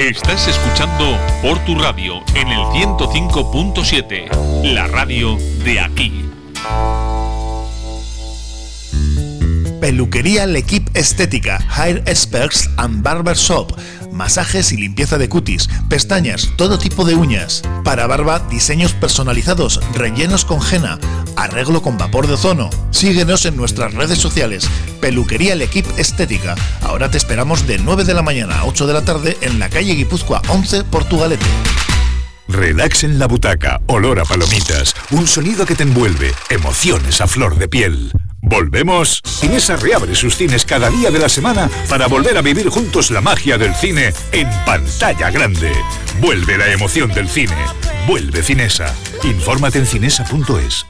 Estás escuchando por tu radio en el 105.7, la radio de aquí. Peluquería L'Equipe Estética, Hair Experts and Barber Shop. Masajes y limpieza de cutis, pestañas, todo tipo de uñas. Para barba, diseños personalizados, rellenos con henna, arreglo con vapor de ozono. Síguenos en nuestras redes sociales. Peluquería L'Equipe Estética. Ahora te esperamos de 9 de la mañana a 8 de la tarde en la calle Guipúzcoa 11, Portugalete. Relax en la butaca, olor a palomitas, un sonido que te envuelve, emociones a flor de piel. Volvemos. Inesa reabre sus cines cada día de la semana para volver a vivir juntos la magia del cine en pantalla grande. Vuelve la emoción del cine. Vuelve Cinesa. Infórmate en cinesa.es.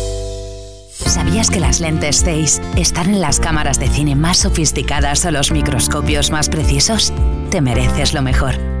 ¿Sabías que las lentes Zeiss están en las cámaras de cine más sofisticadas o los microscopios más precisos? Te mereces lo mejor.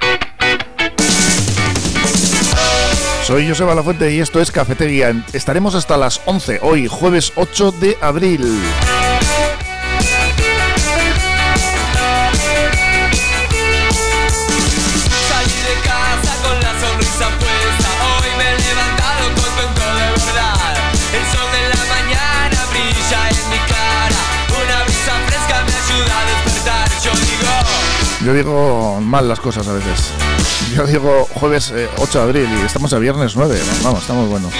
Soy Joseba Lafuente y esto es Cafetería. Estaremos hasta las 11, hoy jueves 8 de abril. Yo digo mal las cosas a veces. Yo digo jueves eh, 8 de abril y estamos a viernes 9. ¿no? Vamos, estamos buenos.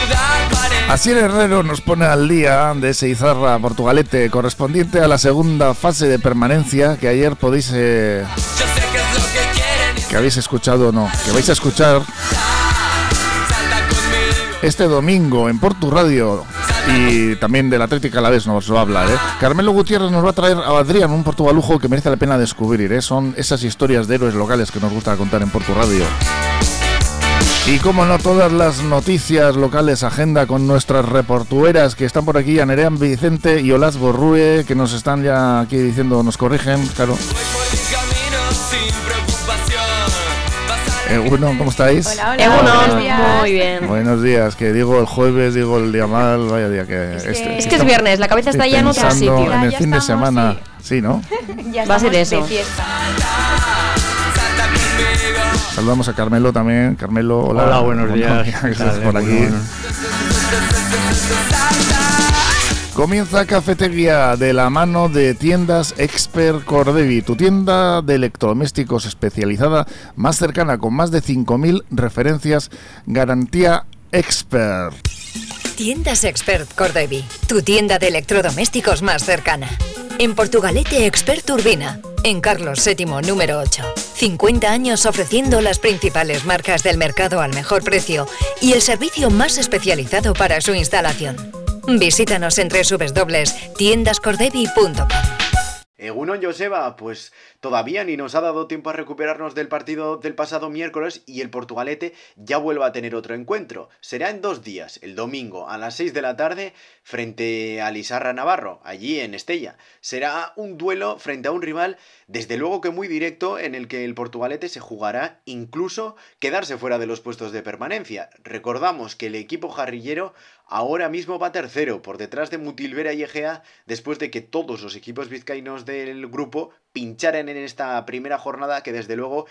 Así el Herrero nos pone al día de ese Izarra Portugalete correspondiente a la segunda fase de permanencia que ayer podéis... eh, que habéis escuchado o no, que vais a escuchar este domingo en Portu Radio y también del Atlético a la vez nos va a hablar. ¿eh? Carmelo Gutiérrez nos va a traer a Adrián un portugalujo que merece la pena descubrir. ¿eh? Son esas historias de héroes locales que nos gusta contar en Portu Radio. Y como no, todas las noticias locales, agenda con nuestras reportueras que están por aquí, Anerean Vicente y Olas Borrue, que nos están ya aquí diciendo, nos corrigen, claro. Bueno, ¿cómo estáis? Hola, hola. Egunon, buenos días. muy bien. Buenos días, que digo el jueves, digo el día mal, vaya día que... Es que, es, que es viernes, la cabeza está ya en otro sitio. En el fin de semana, sí, ¿no? Ya Va a ser eso. Saludamos a Carmelo también. Carmelo, hola. Hola, buenos Bueno, días. estás por aquí. Bueno, Comienza Cafetería de la mano de tiendas Expert Cordevi, tu tienda de electrodomésticos especializada más cercana con más de 5.000 referencias, garantía Expert. Tiendas Expert Cordevi, tu tienda de electrodomésticos más cercana. En Portugalete Expert Urbina, en Carlos VII número 8. 50 años ofreciendo las principales marcas del mercado al mejor precio y el servicio más especializado para su instalación. Visítanos en www.tiendascordevi.com. Egunon Joseba, pues todavía ni nos ha dado tiempo a recuperarnos del partido del pasado miércoles y el Portugalete ya vuelve a tener otro encuentro. Será en dos días, el domingo a las 6 de la tarde frente a Lisarra Navarro, allí en Estella. Será un duelo frente a un rival desde luego que muy directo en el que el Portugalete se jugará incluso quedarse fuera de los puestos de permanencia. Recordamos que el equipo jarrillero ahora mismo va tercero por detrás de Mutilvera y Egea después de que todos los equipos vizcaínos del grupo pincharan en esta primera jornada que desde luego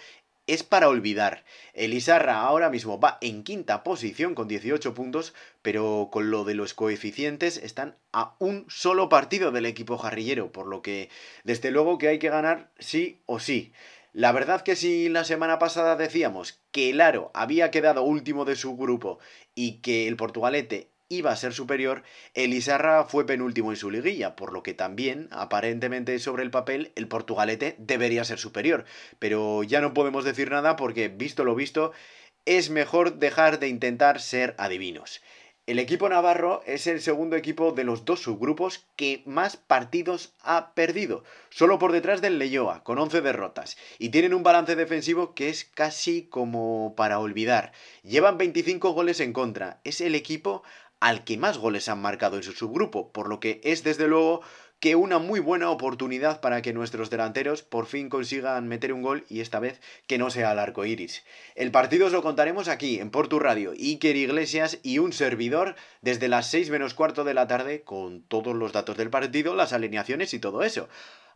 es para olvidar. El Isarra ahora mismo va en quinta posición con 18 puntos, pero con lo de los coeficientes están a un solo partido del equipo jarrillero, por lo que desde luego que hay que ganar sí o sí. La verdad que si la semana pasada decíamos que el Aro había quedado último de su grupo y que el Portugalete iba a ser superior, el Isarra fue penúltimo en su liguilla, por lo que también, aparentemente sobre el papel, el Portugalete debería ser superior. Pero ya no podemos decir nada porque, visto lo visto, es mejor dejar de intentar ser adivinos. El equipo navarro es el segundo equipo de los dos subgrupos que más partidos ha perdido, solo por detrás del Leyoa, con 11 derrotas, y tienen un balance defensivo que es casi como para olvidar. Llevan 25 goles en contra, es el equipo al que más goles han marcado en su subgrupo, por lo que es desde luego que una muy buena oportunidad para que nuestros delanteros por fin consigan meter un gol y esta vez que no sea al arco iris. El partido os lo contaremos aquí, en Portu Radio, Iker Iglesias y un servidor desde las 6 menos cuarto de la tarde con todos los datos del partido, las alineaciones y todo eso.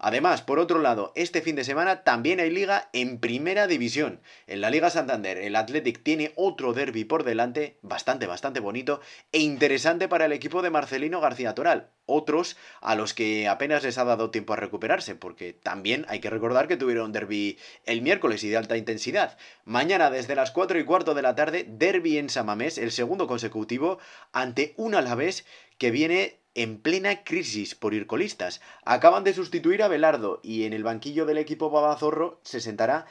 Además, por otro lado, este fin de semana también hay liga en primera división. En la Liga Santander, el Athletic tiene otro derby por delante, bastante, bastante bonito e interesante para el equipo de Marcelino García Toral. Otros a los que apenas les ha dado tiempo a recuperarse, porque también hay que recordar que tuvieron derby el miércoles y de alta intensidad. Mañana, desde las 4 y cuarto de la tarde, derby en Samamés, el segundo consecutivo, ante un Alavés que viene en plena crisis por ir colistas. Acaban de sustituir a Belardo y en el banquillo del equipo Babazorro se sentará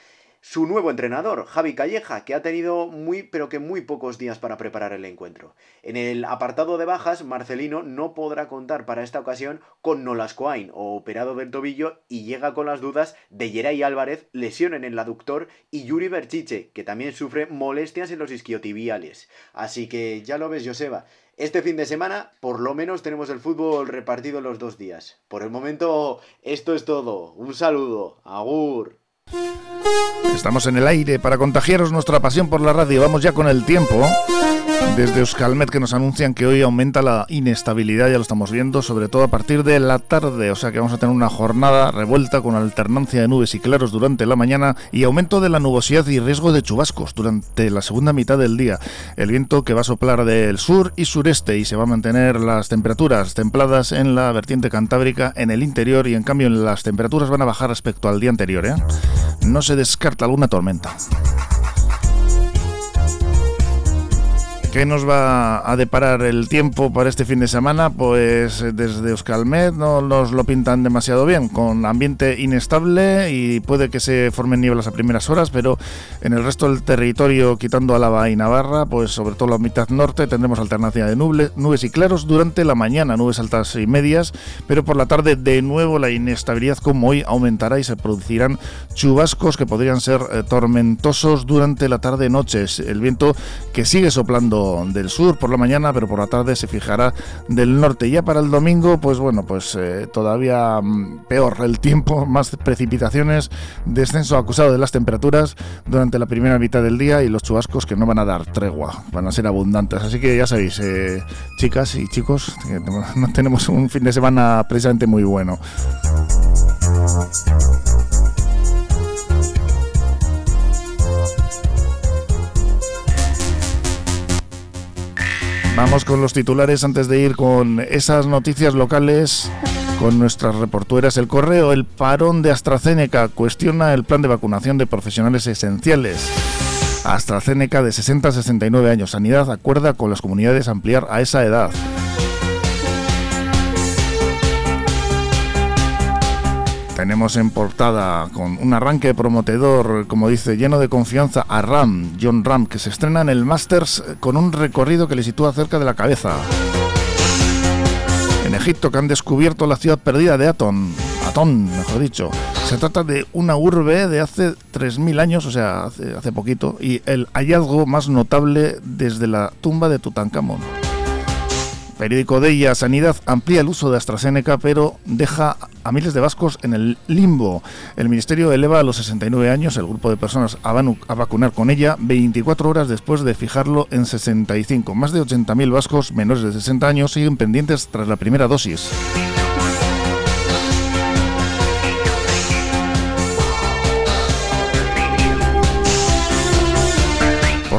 su nuevo entrenador, Javi Calleja, que ha tenido muy pero que muy pocos días para preparar el encuentro. En el apartado de bajas, Marcelino no podrá contar para esta ocasión con Nolascoain, o operado del tobillo, y llega con las dudas de Yeray Álvarez, lesión en el aductor, y Yuri Berchiche, que también sufre molestias en los isquiotibiales. Así que ya lo ves, Joseba, este fin de semana, por lo menos, tenemos el fútbol repartido los dos días. Por el momento, esto es todo. Un saludo. Agur. Estamos en el aire para contagiaros nuestra pasión por la radio. Vamos ya con el tiempo. Desde Euskalmet que nos anuncian que hoy aumenta la inestabilidad, ya lo estamos viendo, sobre todo a partir de la tarde, o sea que vamos a tener una jornada revuelta con alternancia de nubes y claros durante la mañana y aumento de la nubosidad y riesgo de chubascos durante la segunda mitad del día. El viento que va a soplar del sur y sureste y se va a mantener las temperaturas templadas en la vertiente cantábrica, en el interior y en cambio las temperaturas van a bajar respecto al día anterior. ¿eh? No se descarta alguna tormenta. ¿Qué nos va a deparar el tiempo para este fin de semana? Pues eh, desde Euskalmet no nos lo pintan demasiado bien, con ambiente inestable y puede que se formen nieblas a primeras horas, pero en el resto del territorio, quitando Álava y Navarra, pues sobre todo la mitad norte, tendremos alternancia de nubes y claros durante la mañana, nubes altas y medias, pero por la tarde de nuevo la inestabilidad como hoy aumentará y se producirán chubascos que podrían ser eh, tormentosos durante la tarde-noche. El viento que sigue soplando del sur por la mañana, pero por la tarde se fijará del norte. Ya para el domingo, pues bueno, pues eh, todavía mm, peor el tiempo, más precipitaciones, descenso acusado de las temperaturas durante la primera mitad del día y los chubascos que no van a dar tregua, van a ser abundantes. Así que ya sabéis, eh, chicas y chicos, no tenemos un fin de semana precisamente muy bueno. Vamos con los titulares antes de ir con esas noticias locales con nuestras reportueras. El correo, el parón de AstraZeneca cuestiona el plan de vacunación de profesionales esenciales. AstraZeneca de 60 a 69 años. Sanidad acuerda con las comunidades ampliar a esa edad. Tenemos en portada con un arranque prometedor, como dice, lleno de confianza a Ram, John Ram, que se estrena en el Masters con un recorrido que le sitúa cerca de la cabeza. En Egipto, que han descubierto la ciudad perdida de Atón, Atón, mejor dicho. Se trata de una urbe de hace 3.000 años, o sea, hace, hace poquito, y el hallazgo más notable desde la tumba de Tutankamón. Periódico de ella, Sanidad amplía el uso de AstraZeneca, pero deja a miles de vascos en el limbo. El Ministerio eleva a los 69 años el grupo de personas a, a vacunar con ella 24 horas después de fijarlo en 65. Más de 80.000 vascos menores de 60 años siguen pendientes tras la primera dosis.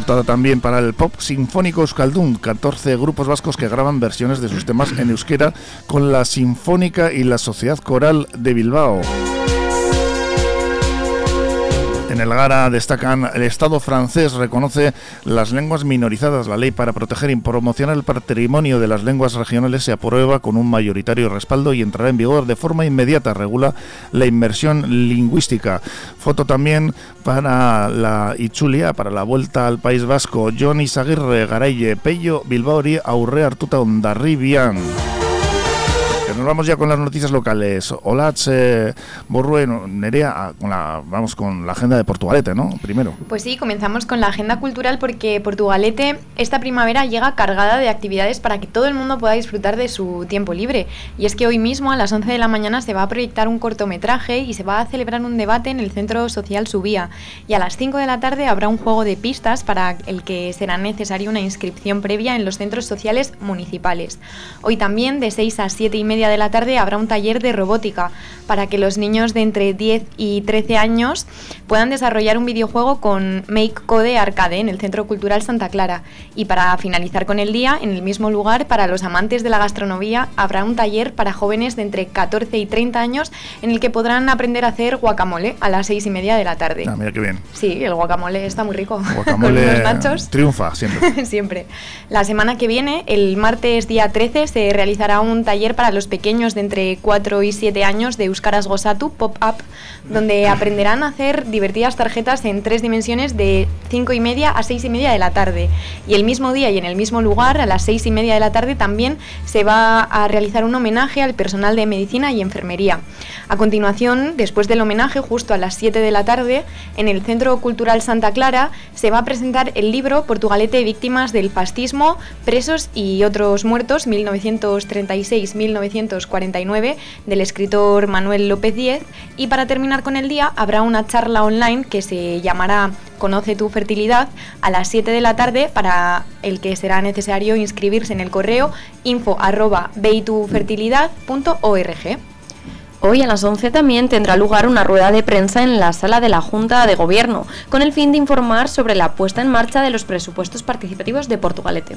También para el pop sinfónico Euskaldun, 14 grupos vascos que graban versiones de sus temas en euskera con la Sinfónica y la Sociedad Coral de Bilbao. En el Gara destacan el Estado francés reconoce las lenguas minorizadas. La ley para proteger y promocionar el patrimonio de las lenguas regionales se aprueba con un mayoritario respaldo y entrará en vigor de forma inmediata. Regula la inmersión lingüística. Foto también para la Ichulia, para la vuelta al País Vasco. John Isaguirre, Garaille, Pello, Bilbaori, Aurre, Artuta, Ondarribian nos vamos ya con las noticias locales. Hola, Borrue, Nerea, con la, vamos con la agenda de Portugalete, ¿no? Primero. Pues sí, comenzamos con la agenda cultural porque Portugalete esta primavera llega cargada de actividades para que todo el mundo pueda disfrutar de su tiempo libre. Y es que hoy mismo a las 11 de la mañana se va a proyectar un cortometraje y se va a celebrar un debate en el Centro Social Subía. Y a las 5 de la tarde habrá un juego de pistas para el que será necesaria una inscripción previa en los centros sociales municipales. Hoy también de 6 a 7 y media de la tarde habrá un taller de robótica para que los niños de entre 10 y 13 años puedan desarrollar un videojuego con Make Code Arcade en el Centro Cultural Santa Clara. Y para finalizar con el día, en el mismo lugar, para los amantes de la gastronomía, habrá un taller para jóvenes de entre 14 y 30 años en el que podrán aprender a hacer guacamole a las 6 y media de la tarde. Ah, mira qué bien. Sí, el guacamole está muy rico. Guacamole nachos. triunfa siempre. siempre. La semana que viene, el martes día 13, se realizará un taller para los pequeños de entre 4 y 7 años de Euskaras Gosatu Pop-Up, donde aprenderán a hacer divertidas tarjetas en tres dimensiones de 5 y media a 6 y media de la tarde. Y el mismo día y en el mismo lugar, a las 6 y media de la tarde, también se va a realizar un homenaje al personal de medicina y enfermería. A continuación, después del homenaje, justo a las 7 de la tarde, en el Centro Cultural Santa Clara, se va a presentar el libro Portugalete Víctimas del Fascismo, Presos y otros muertos, 1936-1936 1949 del escritor Manuel López Díez y para terminar con el día habrá una charla online que se llamará Conoce tu fertilidad a las 7 de la tarde para el que será necesario inscribirse en el correo info Hoy a las 11 también tendrá lugar una rueda de prensa en la sala de la Junta de Gobierno, con el fin de informar sobre la puesta en marcha de los presupuestos participativos de Portugalete.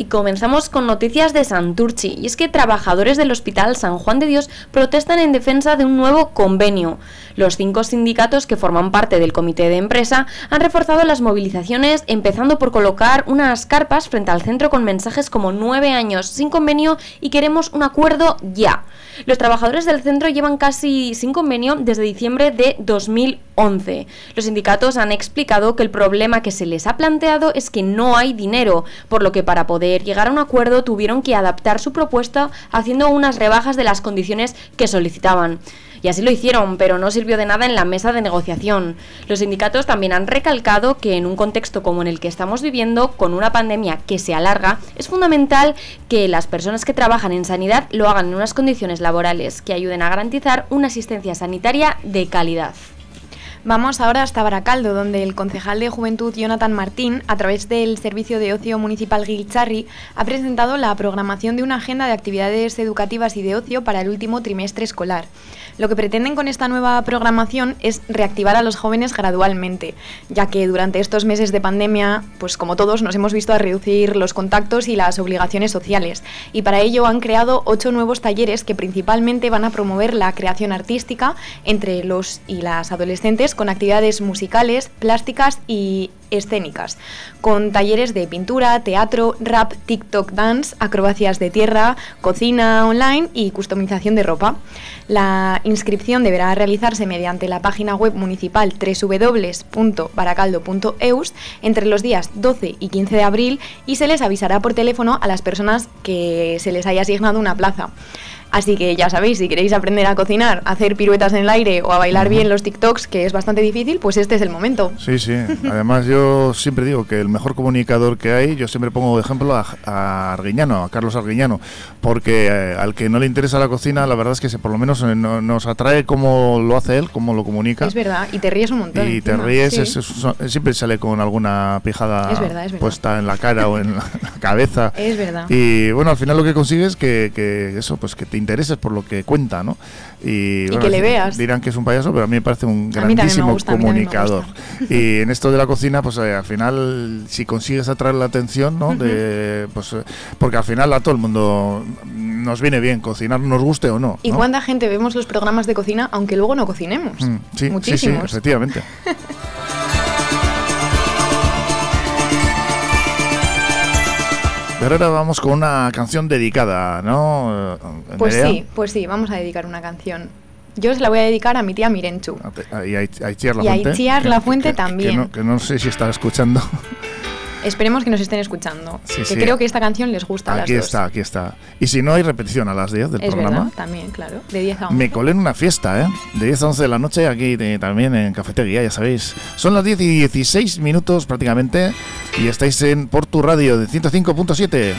Y comenzamos con noticias de Santurchi, y es que trabajadores del Hospital San Juan de Dios protestan en defensa de un nuevo convenio. Los cinco sindicatos que forman parte del comité de empresa han reforzado las movilizaciones, empezando por colocar unas carpas frente al centro con mensajes como nueve años sin convenio y queremos un acuerdo ya. Los trabajadores del centro llevan casi sin convenio desde diciembre de 2011. Los sindicatos han explicado que el problema que se les ha planteado es que no hay dinero, por lo que para poder llegar a un acuerdo tuvieron que adaptar su propuesta haciendo unas rebajas de las condiciones que solicitaban. Y así lo hicieron, pero no sirvió de nada en la mesa de negociación. Los sindicatos también han recalcado que en un contexto como en el que estamos viviendo, con una pandemia que se alarga, es fundamental que las personas que trabajan en sanidad lo hagan en unas condiciones laborales que ayuden a garantizar una asistencia sanitaria de calidad. Vamos ahora hasta Baracaldo, donde el concejal de Juventud Jonathan Martín, a través del Servicio de Ocio Municipal Gilcharri, ha presentado la programación de una agenda de actividades educativas y de ocio para el último trimestre escolar. Lo que pretenden con esta nueva programación es reactivar a los jóvenes gradualmente, ya que durante estos meses de pandemia, pues como todos, nos hemos visto a reducir los contactos y las obligaciones sociales. Y para ello han creado ocho nuevos talleres que principalmente van a promover la creación artística entre los y las adolescentes con actividades musicales, plásticas y escénicas, con talleres de pintura, teatro, rap, TikTok dance, acrobacias de tierra, cocina online y customización de ropa. La inscripción deberá realizarse mediante la página web municipal www.baracaldo.eus entre los días 12 y 15 de abril y se les avisará por teléfono a las personas que se les haya asignado una plaza. Así que ya sabéis, si queréis aprender a cocinar, a hacer piruetas en el aire o a bailar bien los TikToks, que es bastante difícil, pues este es el momento. Sí, sí. Además, yo siempre digo que el mejor comunicador que hay, yo siempre pongo de ejemplo a, a Arguiñano, a Carlos Arguiñano, porque eh, al que no le interesa la cocina, la verdad es que se, por lo menos eh, no- nos atrae cómo lo hace él, cómo lo comunica. Es verdad, y te ríes un montón. Y te encima, ríes, sí. es- es- siempre sale con alguna pijada Es verdad, es verdad. puesta en la cara o en la, la cabeza. Es verdad. Y bueno, al final lo que consigues es que, que eso, pues que te intereses por lo que cuenta, ¿no? Y, bueno, que le veas. Dirán que es un payaso, pero a mí me parece un grandísimo gusta, comunicador. Y en esto de la cocina, pues eh, al final, si consigues atraer la atención, ¿no? De, pues, eh, porque al final a todo el mundo nos viene bien cocinar, nos guste o no. ¿Y ¿no? cuánta gente vemos los programas de cocina aunque luego no cocinemos? Mm, sí, sí, sí, efectivamente. Pero ahora vamos con una canción dedicada, ¿no? Pues Nerea? sí, pues sí, vamos a dedicar una canción. Yo se la voy a dedicar a mi tía Mirenchu. Y a, Itziar La Y a Fuente. Itziar La Fuente que- que también. no, que no sé si está escuchando. Esperemos que nos estén escuchando. Sí, que sí. creo que esta canción les gusta a Aquí las está, aquí está. Y si no, hay repetición a las 10 del dos. Es programa. verdad, también, claro. De 10 a 11. Me colé en una fiesta, ¿eh? De 10 a 11 de la noche, aquí de- también en Cafetería, ya sabéis. Son las 10 y 16 minutos prácticamente y estáis en Portu Radio de 105.7.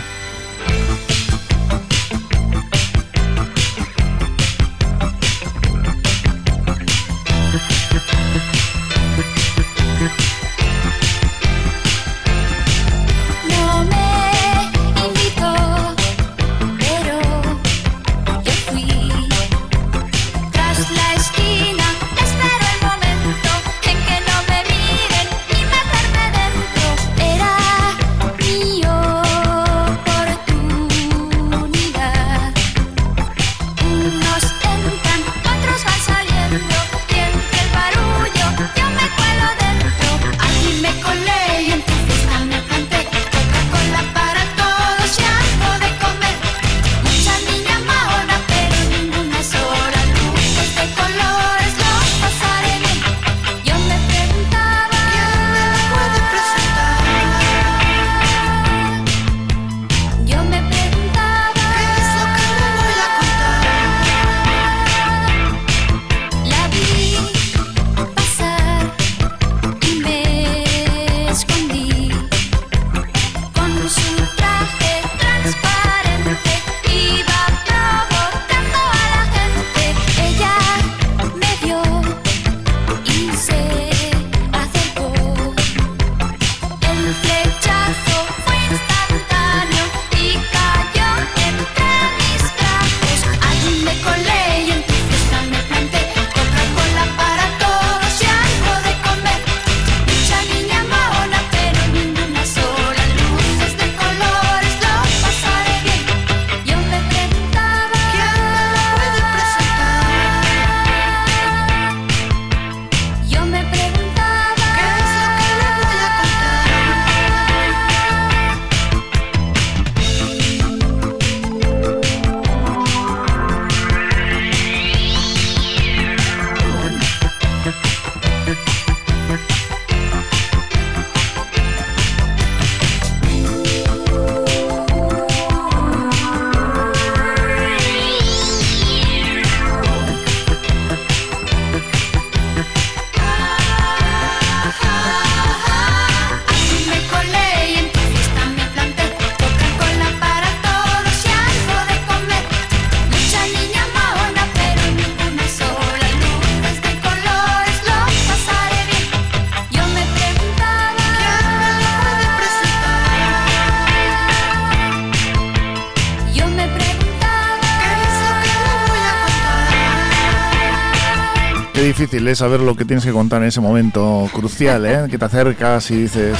difícil es saber lo que tienes que contar en ese momento crucial, ¿eh? Que te acercas y dices...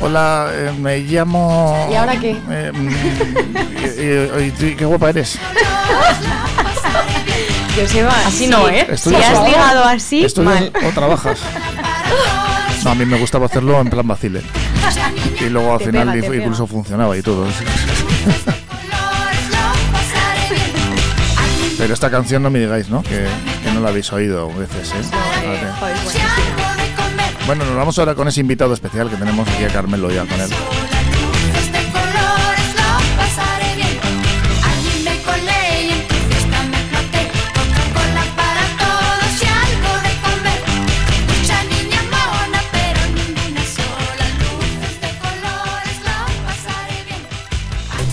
Hola, eh, me llamo... ¿Y ahora qué? eh, mm, y- y- y tú, qué guapa eres. Joseba, así no, ¿eh? Si ¿Estudias has ligado así, ¿Estudias mal. o trabajas? No, a mí me gustaba hacerlo en plan vacile. Y luego al Te final pega, pega. incluso funcionaba y todo. Pero esta canción no me digáis, ¿no? Que, que no la habéis oído veces, ¿eh? Vale. Bueno, nos vamos ahora con ese invitado especial que tenemos aquí a Carmelo ya con él.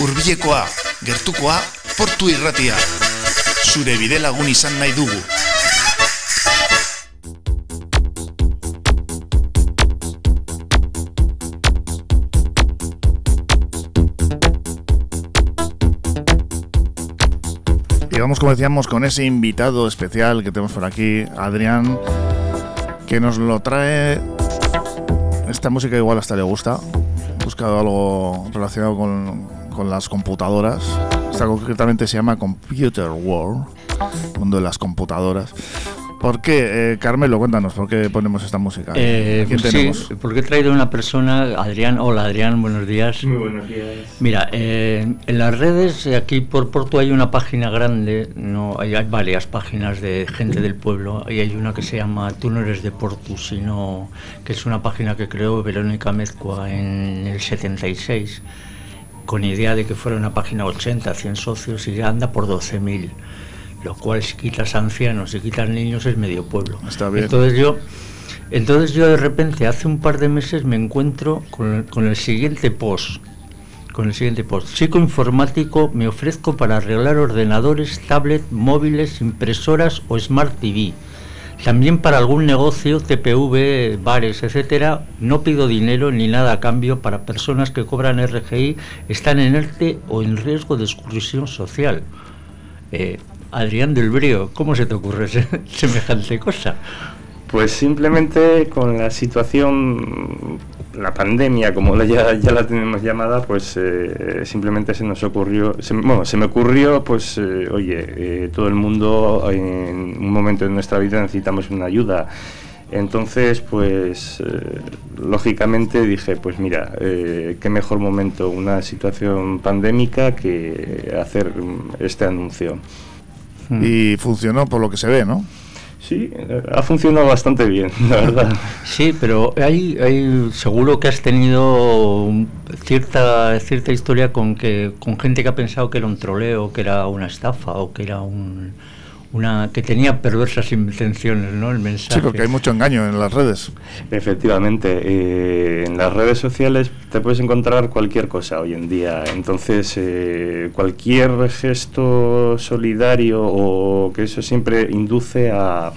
hurbilekoa, gertukoa, portu irratia. Zure bide lagun izan nahi dugu. Y vamos, como decíamos, con ese invitado especial que tenemos por aquí, Adrián, que nos lo trae. Esta música igual hasta le gusta. He buscado algo relacionado con, con las computadoras. Esta concretamente se llama Computer World, mundo de las computadoras. ¿Por qué, eh, Carmelo? Cuéntanos, ¿por qué ponemos esta música? Eh, ¿A quién pues tenemos? sí, porque he traído una persona, Adrián. Hola Adrián, buenos días. Muy buenos días. Mira, eh, en las redes, eh, aquí por Porto hay una página grande, no hay, hay varias páginas de gente del pueblo, y hay una que se llama Tú no eres de Porto, sino que es una página que creó Verónica Mezcua en el 76, con idea de que fuera una página 80, 100 socios, y ya anda por 12.000 lo cual si quitas ancianos, si quitas niños es medio pueblo. Está bien. Entonces yo, entonces yo de repente hace un par de meses me encuentro con, con el siguiente post, con el siguiente post. Chico informático, me ofrezco para arreglar ordenadores, tablet, móviles, impresoras o smart TV. También para algún negocio, TPV, bares, etcétera, no pido dinero ni nada a cambio para personas que cobran RGI, están en ERTE o en riesgo de exclusión social. Eh, Adrián del Brío, ¿cómo se te ocurre se- semejante cosa? Pues simplemente con la situación, la pandemia, como ya, la tenemos llamada, pues eh, simplemente se nos ocurrió, se, bueno, se me ocurrió, pues, eh, oye, eh, todo el mundo en un momento de nuestra vida necesitamos una ayuda. Entonces, pues, eh, lógicamente dije, pues mira, qué mejor momento, una situación pandémica que hacer este anuncio. Y funcionó por lo que se ve, ¿no? Sí, ha funcionado bastante bien, la verdad. Sí, pero hay, hay seguro que has tenido cierta cierta historia con que con gente que ha pensado que era un troleo, que era una estafa o que era un una que tenía perversas intenciones, ¿no? El mensaje. Sí, porque hay mucho engaño en las redes. Efectivamente, eh, en las redes sociales te puedes encontrar cualquier cosa hoy en día. Entonces, eh, cualquier gesto solidario o que eso siempre induce a,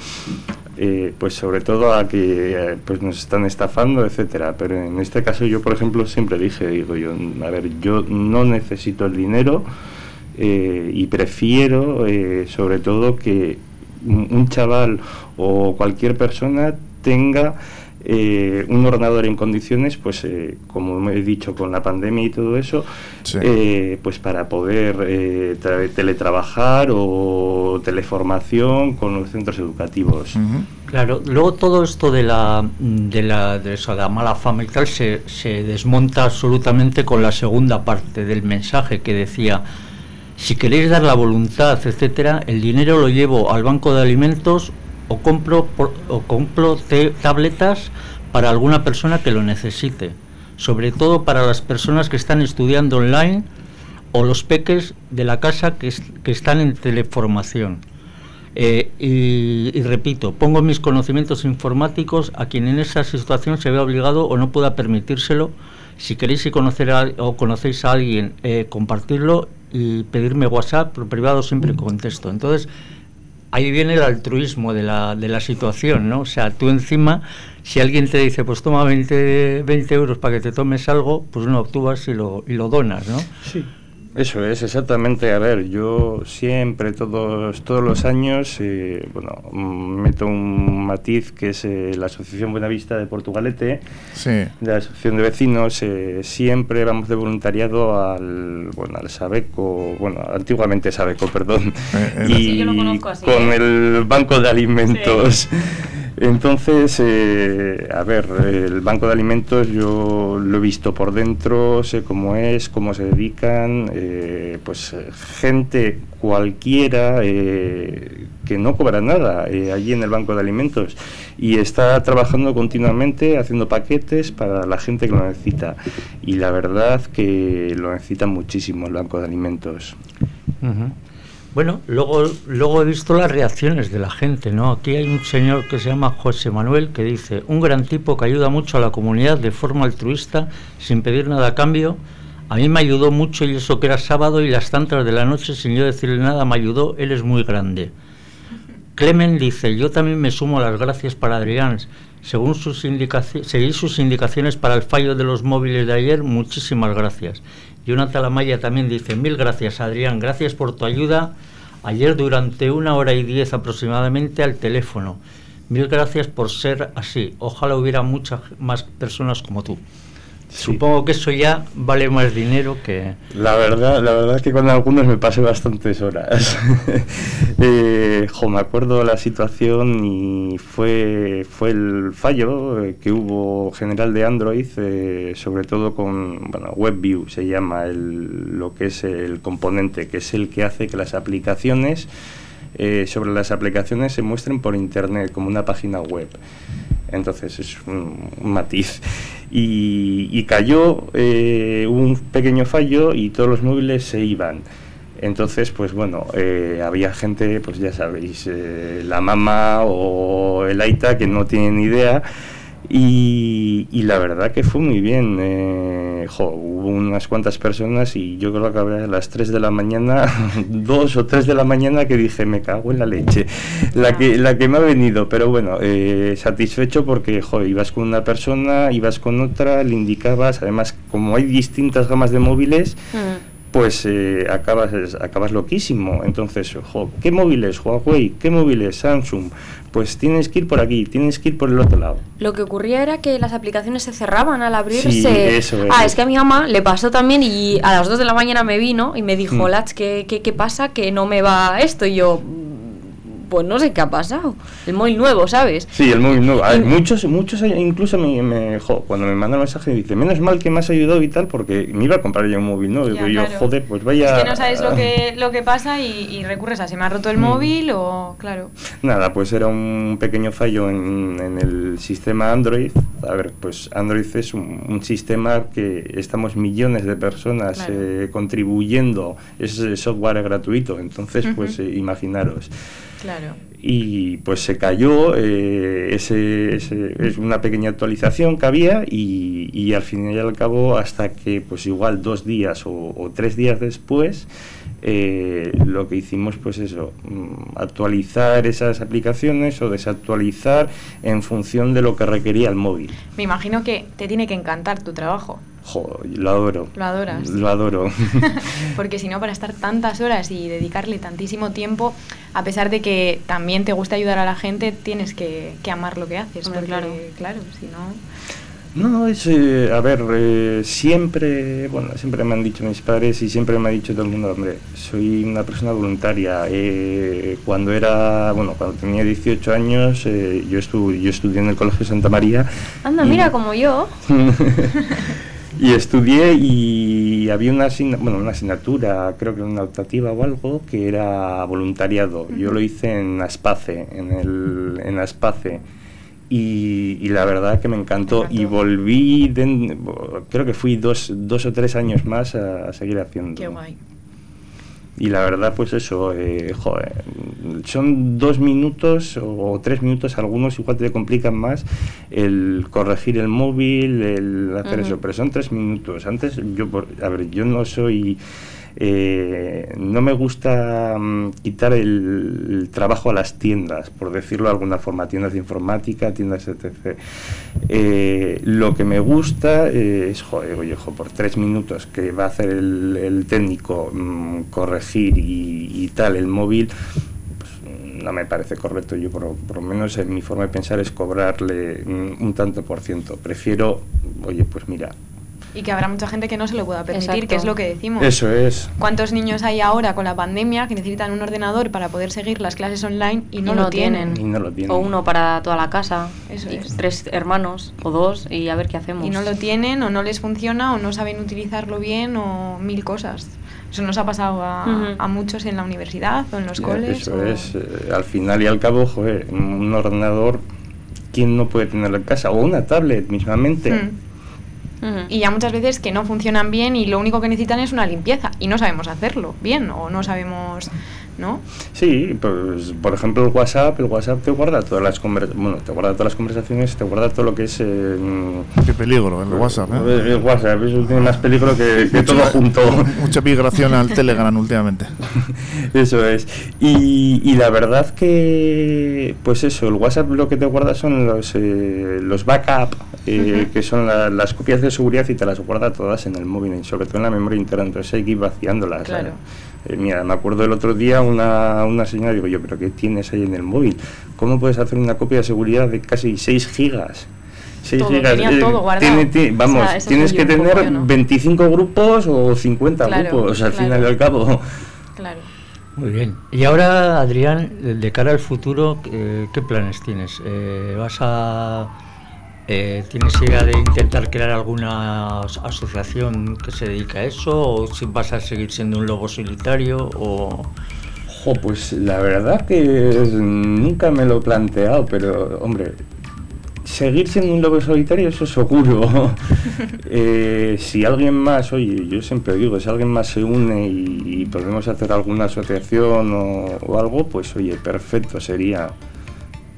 eh, pues sobre todo a que eh, pues nos están estafando, etcétera. Pero en este caso yo, por ejemplo, siempre dije, digo yo, a ver, yo no necesito el dinero. Eh, y prefiero eh, sobre todo que un, chaval o cualquier persona tenga eh, un ordenador en condiciones, pues eh, como he dicho con la pandemia y todo eso, eh, pues para poder eh, tra- teletrabajar o teleformación con los centros educativos. Claro, luego todo esto de la de la de eso, de la mala fama y tal se, se desmonta absolutamente con la segunda parte del mensaje que decía si queréis dar la voluntad, etcétera, el dinero lo llevo al banco de alimentos o compro o compro tabletas para alguna persona que lo necesite, sobre todo para las personas que están estudiando online o los peques de la casa que, es- que están en teleformación. Eh, y, repito, pongo mis conocimientos informáticos a quien en esa situación se vea obligado o no pueda permitírselo. Si queréis conocer o conocéis a alguien, eh, compartirlo y pedirme WhatsApp, por privado siempre contesto. Entonces, ahí viene el altruismo de la, de la situación, ¿no? O sea, tú encima, si alguien te dice, pues toma 20, 20 euros para que te tomes algo, pues no, tú vas y lo, y lo donas, ¿no? Sí. Eso es, exactamente. A ver, yo siempre, todos, todos los años, eh, bueno, mm, meto un matiz que es eh, la Asociación Buenavista de Portugalete, Sí. de la Asociación de Vecinos, eh, siempre vamos de voluntariado al, bueno, al Sabeco, bueno, antiguamente Sabeco, perdón, eh, y Sí, yo lo conozco así, con ¿eh? el Banco de Alimentos. Entonces, eh, a ver, el banco de alimentos yo lo he visto por dentro, sé cómo es, cómo se dedican, eh, pues gente cualquiera eh, que no cobra nada eh, allí en el banco de alimentos y está trabajando continuamente haciendo paquetes para la gente que lo necesita. Y la verdad que lo necesita muchísimo el banco de alimentos. Ujú. Bueno, luego, luego he visto las reacciones de la gente, ¿no? Aquí hay un señor que se llama José Manuel que dice, un gran tipo que ayuda mucho a la comunidad de forma altruista, sin pedir nada a cambio. A mí me ayudó mucho y eso que era sábado y las tantas de la noche sin yo decirle nada me ayudó, él es muy grande. Clemen dice, yo también me sumo a las gracias para Adrián. Según sus indicaciones, seguí sus indicaciones para el fallo de los móviles de ayer, muchísimas gracias. Jonathan Amaya también dice, mil gracias Adrián, gracias por tu ayuda ayer durante una hora y diez aproximadamente al teléfono. Mil gracias por ser así. Ojalá hubiera muchas más personas como tú. Supongo que eso ya vale más dinero que... La verdad, la verdad es que con algunos me pasé bastantes horas. Eh, jo, me acuerdo la situación y fue, fue el fallo que hubo general de Android, eh, sobre todo con bueno, WebView, se llama el, lo que es el componente, que es el que hace que las aplicaciones, eh, sobre las aplicaciones se muestren por internet como una página web. Entonces es un, un matiz. Y, y cayó, eh, un pequeño fallo y todos los móviles se iban. Entonces, pues bueno, eh, había gente, pues ya sabéis, eh, la mamá o el Aita que no tienen idea. Y, y la verdad que fue muy bien. eh, jo, hubo unas cuantas personas y yo creo que a las 3 de la mañana, 2 o 3 de la mañana que dije, me cago en la leche. La que, la que me ha venido, pero bueno, eh, satisfecho porque jo, ibas con una persona, ibas con otra, le indicabas, además como hay distintas gamas de móviles, pues eh, acabas, acabas loquísimo. Entonces, ojo, ¿qué móviles? Huawei, ¿qué móviles? Samsung. Pues tienes que ir por aquí, tienes que ir por el otro lado. Lo que ocurría era que las aplicaciones se cerraban al abrirse. Sí, eso es. Ah, es que a mi mamá le pasó también y a las 2 de la mañana me vino y me dijo, Mm. Lach, ¿qué, qué, qué pasa? Que no me va esto. Y yo, pues no sé qué ha pasado. El móvil nuevo, ¿sabes? Sí, el móvil nuevo. Hay Y- muchos, muchos incluso me, me- jo, cuando me mandan mensaje dice, menos mal que me has ayudado y tal, porque me iba a comprar ya un móvil nuevo. Ya, y yo, claro. joder, pues vaya. Es que no sabes lo que, lo que pasa y, y recurres a se me ha roto el Mm. móvil o, claro. Nada, pues era un pequeño fallo en, en el sistema Android. A ver, pues Android es un, un sistema que estamos millones de personas Claro. eh, contribuyendo, es software gratuito, entonces pues eh, imaginaros. Y pues se cayó, eh, ese, ese- es una pequeña actualización que había y, al fin y al cabo hasta que pues igual dos días o tres días después eh, lo que hicimos pues eso, mm, actualizar esas aplicaciones o desactualizar en función de lo que requería el móvil. Me imagino que te tiene que encantar tu trabajo, Jo, lo adoro. Lo adoras. Lo adoro. porque si no, para estar tantas horas y dedicarle tantísimo tiempo, a pesar de que también te gusta ayudar a la gente, tienes que, que amar lo que haces. Hombre, porque, claro. claro, si no... No, es, eh, a ver, eh, siempre, bueno, siempre me han dicho mis padres y siempre me ha dicho todo el mundo, hombre, soy una persona voluntaria. Eh, cuando era, bueno, cuando tenía 18 años, eh, yo, estu yo estudié en el Colegio Santa María. Anda, y- mira, como yo. y estudié y había una, bueno, una asignatura, creo que una optativa o algo, que era voluntariado. Yo lo hice en Aspace, en, el, en Aspace. Y, y la verdad que me encantó. Y volví, den- creo que fui dos, dos o tres años más a, a seguir haciendo. Qué guay. y la verdad, pues eso, eh, joder, son dos minutos o tres minutos, algunos igual te complican más el corregir el móvil, el hacer eso, pero son tres minutos. Antes, yo, por- a ver, yo no soy. Eh, no me gusta mm, quitar el, trabajo a las tiendas, por decirlo de alguna forma, tiendas de informática, tiendas etc. Eh, lo que me gusta eh, es, joder, oye, jo, por tres minutos que va a hacer el, técnico mm, corregir y, y tal el móvil, pues, no me parece correcto. Yo, por, por lo menos en mi forma de pensar, es cobrarle mm, un tanto por ciento. Prefiero, oye, pues mira, Y que habrá mucha gente que no se lo pueda permitir, Exacto. que es lo que decimos. eso es. ¿Cuántos niños hay ahora con la pandemia que necesitan un ordenador para poder seguir las clases online y no, Y lo tienen? Y no lo tienen. O uno para toda la casa. Eso y es. Tres hermanos o dos y a ver qué hacemos. Y no lo tienen o no les funciona o no saben utilizarlo bien o mil cosas. Eso nos ha pasado a, Ujú. a muchos en la universidad o en los Ya, coles. Eso o- es, eh, al final y al cabo, joder, un ordenador, ¿quién no puede tenerlo en casa? O una tablet mismamente. Y ya muchas veces que no funcionan bien y lo único que necesitan es una limpieza y no sabemos hacerlo bien o no sabemos, ¿no? Sí, pues por ejemplo el WhatsApp, el WhatsApp te guarda todas las conversaciones, bueno, te guarda todas las conversaciones, te guarda todo lo que es eh, Qué peligro el WhatsApp, ¿eh? el WhatsApp, eso tiene más peligro que, que todo junto. Mucha migración al Telegram últimamente. Eso es. Y, y la verdad que, pues eso, el WhatsApp lo que te guarda son los, eh, los backup, eh, que son la- las copias de seguridad y te las guarda todas en el móvil, y sobre todo en la memoria interna, entonces hay que ir vaciándolas. Claro. Eh, mira, me acuerdo el otro día una, una señora, digo yo, pero ¿qué tienes ahí en el móvil? ¿Cómo puedes hacer una copia de seguridad de casi 6 gigas? 6 Todo, tenía todo guardado. tiene- ti- vamos, O sea, eso tienes que tener poco yo, ¿no? 25 grupos o 50 Claro, grupos al claro. final y al cabo. Claro. Muy bien. Y ahora, Adrián, de de cara al futuro, eh, ¿qué planes tienes? Eh, ¿Vas a... eh, ¿Tienes idea de intentar crear alguna as- asociación que se dedique a eso? ¿O si vas a seguir siendo un lobo solitario? O... Pues la verdad que nunca me lo he planteado, pero hombre, seguir siendo un lobo solitario, eso seguro. Eh, si alguien más, oye, yo siempre digo, si alguien más se une y, y podemos hacer alguna asociación o, o algo, pues oye, perfecto sería.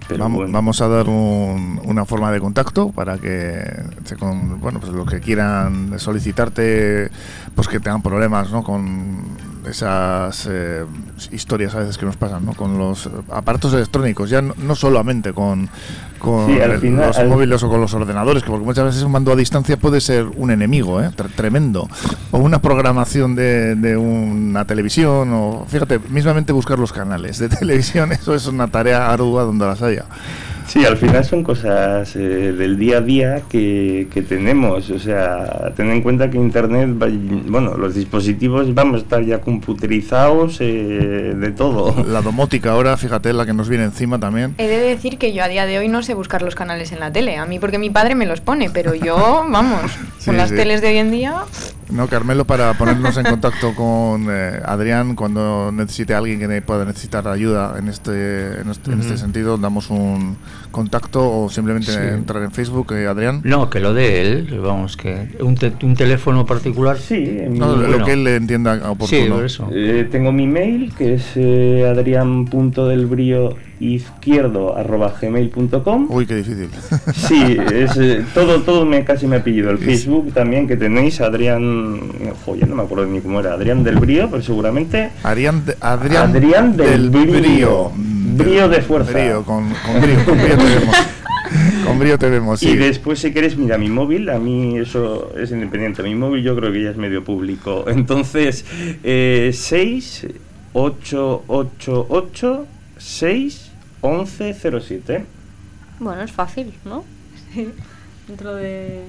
Pero vamos, bueno. vamos a dar un- una forma de contacto para que se con, bueno pues los que quieran solicitarte pues que tengan problemas ¿no? con esas eh, historias a veces que nos pasan ¿no? con los aparatos electrónicos ya no, no solamente con, con Sí, al el- final- los al- móviles o con los ordenadores que porque muchas veces un mando a distancia puede ser un enemigo ¿eh? Tre- tremendo o una programación de, de una televisión o fíjate mismamente buscar los canales de televisión eso es una tarea ardua donde las haya Sí, al final son cosas eh, del día a día que, que tenemos. O sea, ten en cuenta que Internet, va- bueno, los dispositivos vamos a estar ya computerizados eh, de todo. La domótica ahora, fíjate, la que nos viene encima también. He de decir que yo a día de hoy no sé buscar los canales en la tele. A mí porque mi padre me los pone, pero yo, vamos, Sí, con las sí. teles de hoy en día... No, Carmelo, para ponernos en contacto con eh, Adrián cuando necesite alguien que pueda necesitar ayuda en este, en este, en este sentido, damos un contacto o simplemente Sí. entrar en Facebook, eh, Adrián. No, que lo de él, vamos, que un, te- un teléfono particular. Sí, No, lo bueno. que él le entienda oportuno. por eso. Eh, tengo mi mail que es eh, adrian.delbrío izquierdo arroba gmail.com Uy, qué difícil. Sí, es, eh, todo, todo me, casi me ha pillado. El Facebook también que tenéis, Adrián, joder, no me acuerdo ni cómo era, Adrián del Brío, pero seguramente Adrián, de- Adrián, Adrián del Brío. Brío de fuerza. Brío, con, con brío, con brío te vemos. Con brío te vemos, sí. Y después, si quieres, mira, mi móvil, a mí eso es independiente. Mi móvil yo creo que ya es medio público. Entonces, eh, 6 8 8 8 6 11 07. Bueno, es fácil, ¿no? Dentro de,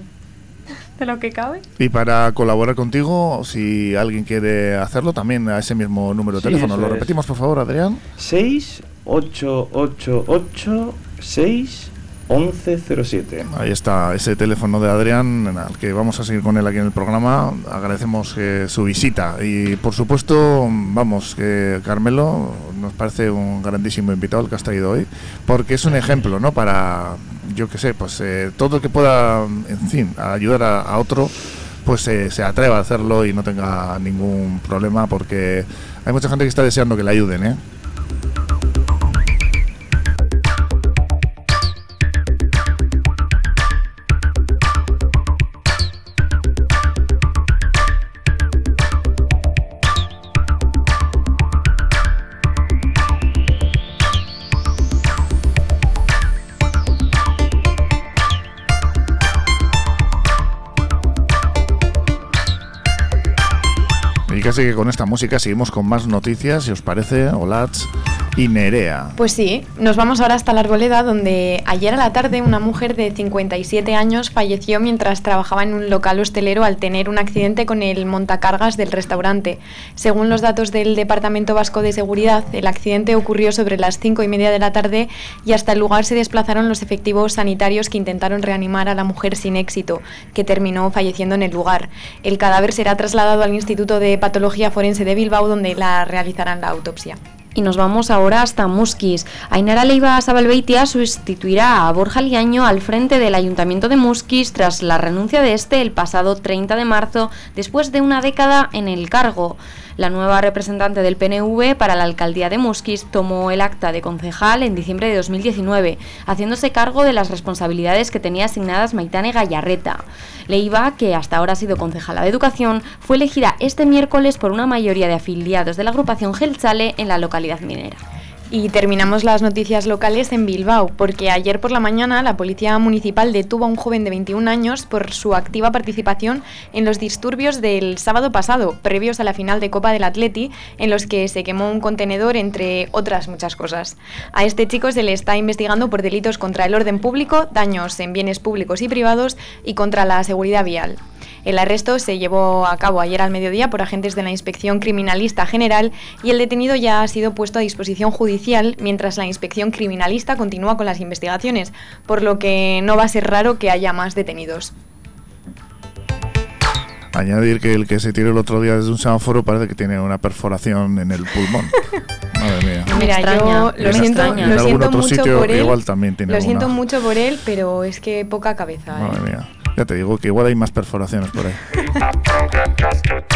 de lo que cabe. Y para colaborar contigo, si alguien quiere hacerlo, también a ese mismo número de Sí, teléfono. ¿Lo es. repetimos, por favor, Adrián? 6 8 8 8 6 11 07. Ahí está ese teléfono de Adrián, al que vamos a seguir con él aquí en el programa. Agradecemos eh, su visita y, por supuesto, vamos, que Carmelo nos parece un grandísimo invitado el que has traído hoy, porque es un ejemplo, ¿no? Para, yo qué sé, pues eh, todo el que pueda, en fin, ayudar a, a otro, pues eh, se atreva a hacerlo y no tenga ningún problema, porque Hay mucha gente que está deseando que le ayuden, ¿eh? Casi que con esta música seguimos con más noticias, si os parece, Olats y Nerea. Pues sí, nos vamos ahora hasta la Arboleda, donde ayer a la tarde una mujer de 57 años falleció mientras trabajaba en un local hostelero al tener un accidente con el montacargas del restaurante. Según los datos del Departamento Vasco de Seguridad, el accidente ocurrió sobre las 5 y media de la tarde y hasta el lugar se desplazaron los efectivos sanitarios que intentaron reanimar a la mujer sin éxito, que terminó falleciendo en el lugar. El cadáver será trasladado al Instituto de Patología Forense de Bilbao, donde la realizarán la autopsia. Y nos vamos ahora hasta Musquis. Ainara Leiva Sabalbeitia sustituirá a Borja Liaño al frente del Ayuntamiento de Musquis tras la renuncia de este el pasado 30 de marzo, después de una década en el cargo. La nueva representante del PNV para la alcaldía de Musquis tomó el acta de concejal en diciembre de 2019, haciéndose cargo de las responsabilidades que tenía asignadas Maitane Gallarreta. Leiva, que hasta ahora ha sido concejala de Educación, fue elegida este miércoles por una mayoría de afiliados de la agrupación Gelchale en la localidad minera. Y terminamos las noticias locales en Bilbao, porque ayer por la mañana la Policía Municipal detuvo a un joven de 21 años por su activa participación en los disturbios del sábado pasado, previos a la final de Copa del Atleti, en los que se quemó un contenedor, entre otras muchas cosas. A este chico se le está investigando por delitos contra el orden público, daños en bienes públicos y privados y contra la seguridad vial. El arresto se llevó a cabo ayer al mediodía por agentes de la Inspección Criminalista General y el detenido ya ha sido puesto a disposición judicial mientras la Inspección Criminalista continúa con las investigaciones, por lo que no va a ser raro que haya más detenidos. Añadir que el que se tiró el otro día desde un semáforo parece que tiene una perforación en el pulmón. Madre mía. Mira, yo lo en- siento, lo mucho sitio por él. igual también tiene Lo siento alguna. mucho por él, pero es que poca cabeza. ¿eh? Madre mía. Ya te digo que igual hay más perforaciones por ahí.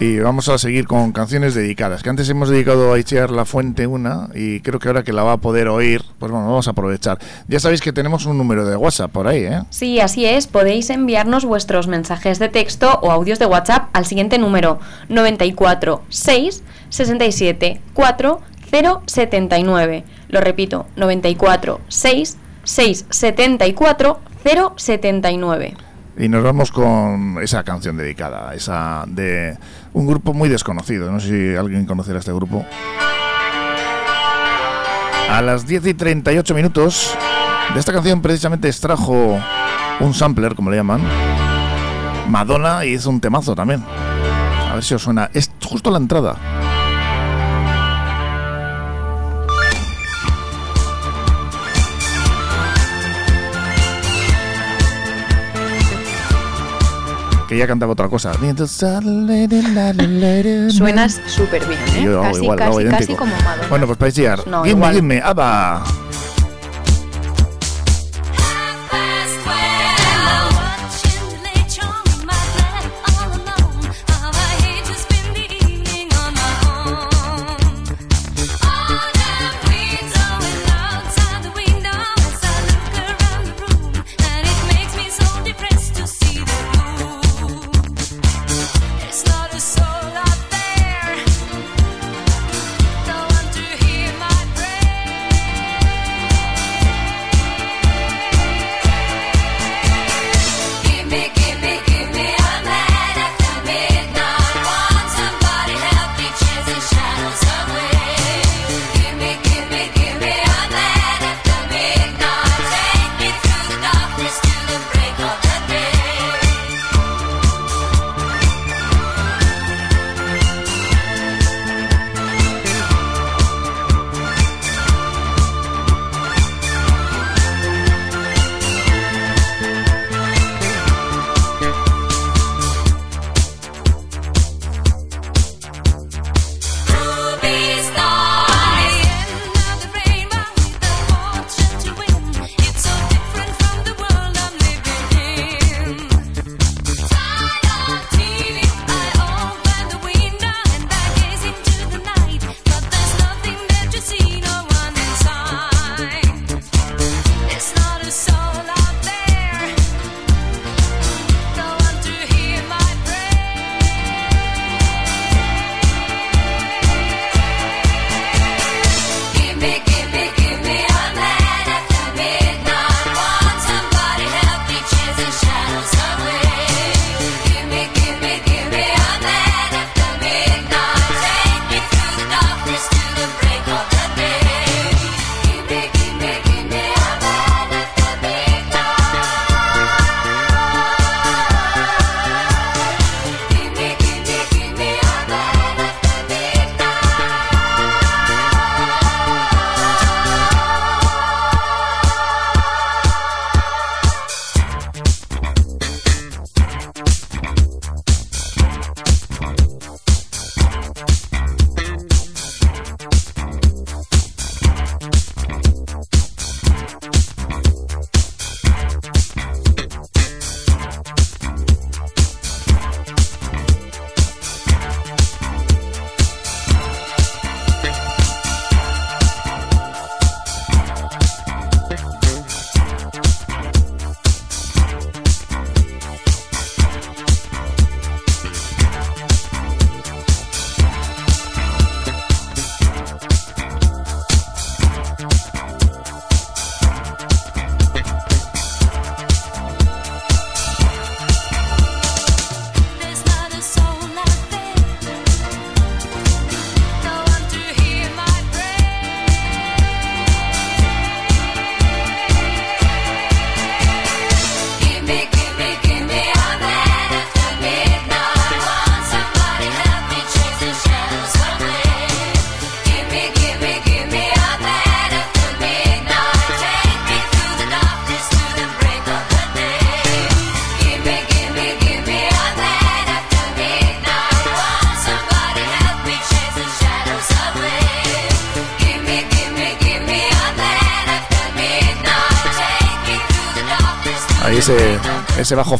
Y vamos a seguir con canciones dedicadas, que antes hemos dedicado a Itziar La Fuente una y creo que ahora que la va a poder oír, pues bueno, vamos a aprovechar. Ya sabéis que tenemos un número de WhatsApp por ahí, ¿eh? Sí, así es, podéis enviarnos vuestros mensajes de texto o audios de WhatsApp al siguiente número 94 6 67 4 079. Lo repito, 94 6 6 74 079. Y nos vamos con esa canción dedicada, esa de un grupo muy desconocido. No sé si alguien conocerá este grupo. A las 10 y 38 minutos de esta canción precisamente extrajo un sampler, como le llaman. Madonna y hizo un temazo también. A ver si os suena. Es justo la entrada. que ella cantaba otra cosa. Suenas súper bien, ¿eh? Yo, casi, igual, casi, casi, como Madonna. Bueno, pues para no, give me, give me, ABBA.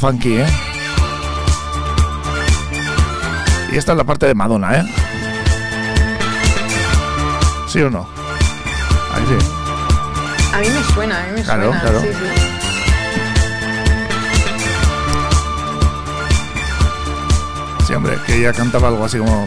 funky, ¿eh? Y esta es la parte de Madonna, ¿eh? ¿Sí o no? Ahí sí. A mí me suena, a mí me claro, suena. Claro. Sí, sí. Sí, hombre, que ella cantaba algo así como.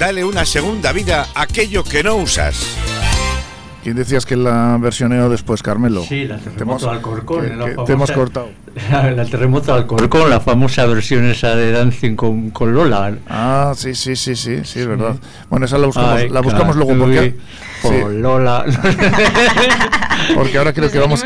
Dale una segunda vida a aquello que no usas. ¿Quién decías que la versioneo después, Carmelo? Sí, la Te terremoto de Alcorcón. que- la que famosa- Te hemos cortado. La terremoto de Alcorcón, la famosa versión esa de Dancing con, con Lola. Ah, sí, sí, sí, sí, sí, es verdad. Bueno, esa la buscamos, Ay, la buscamos luego porque. Catuy, con Lola. Porque ahora creo Nos que vamos,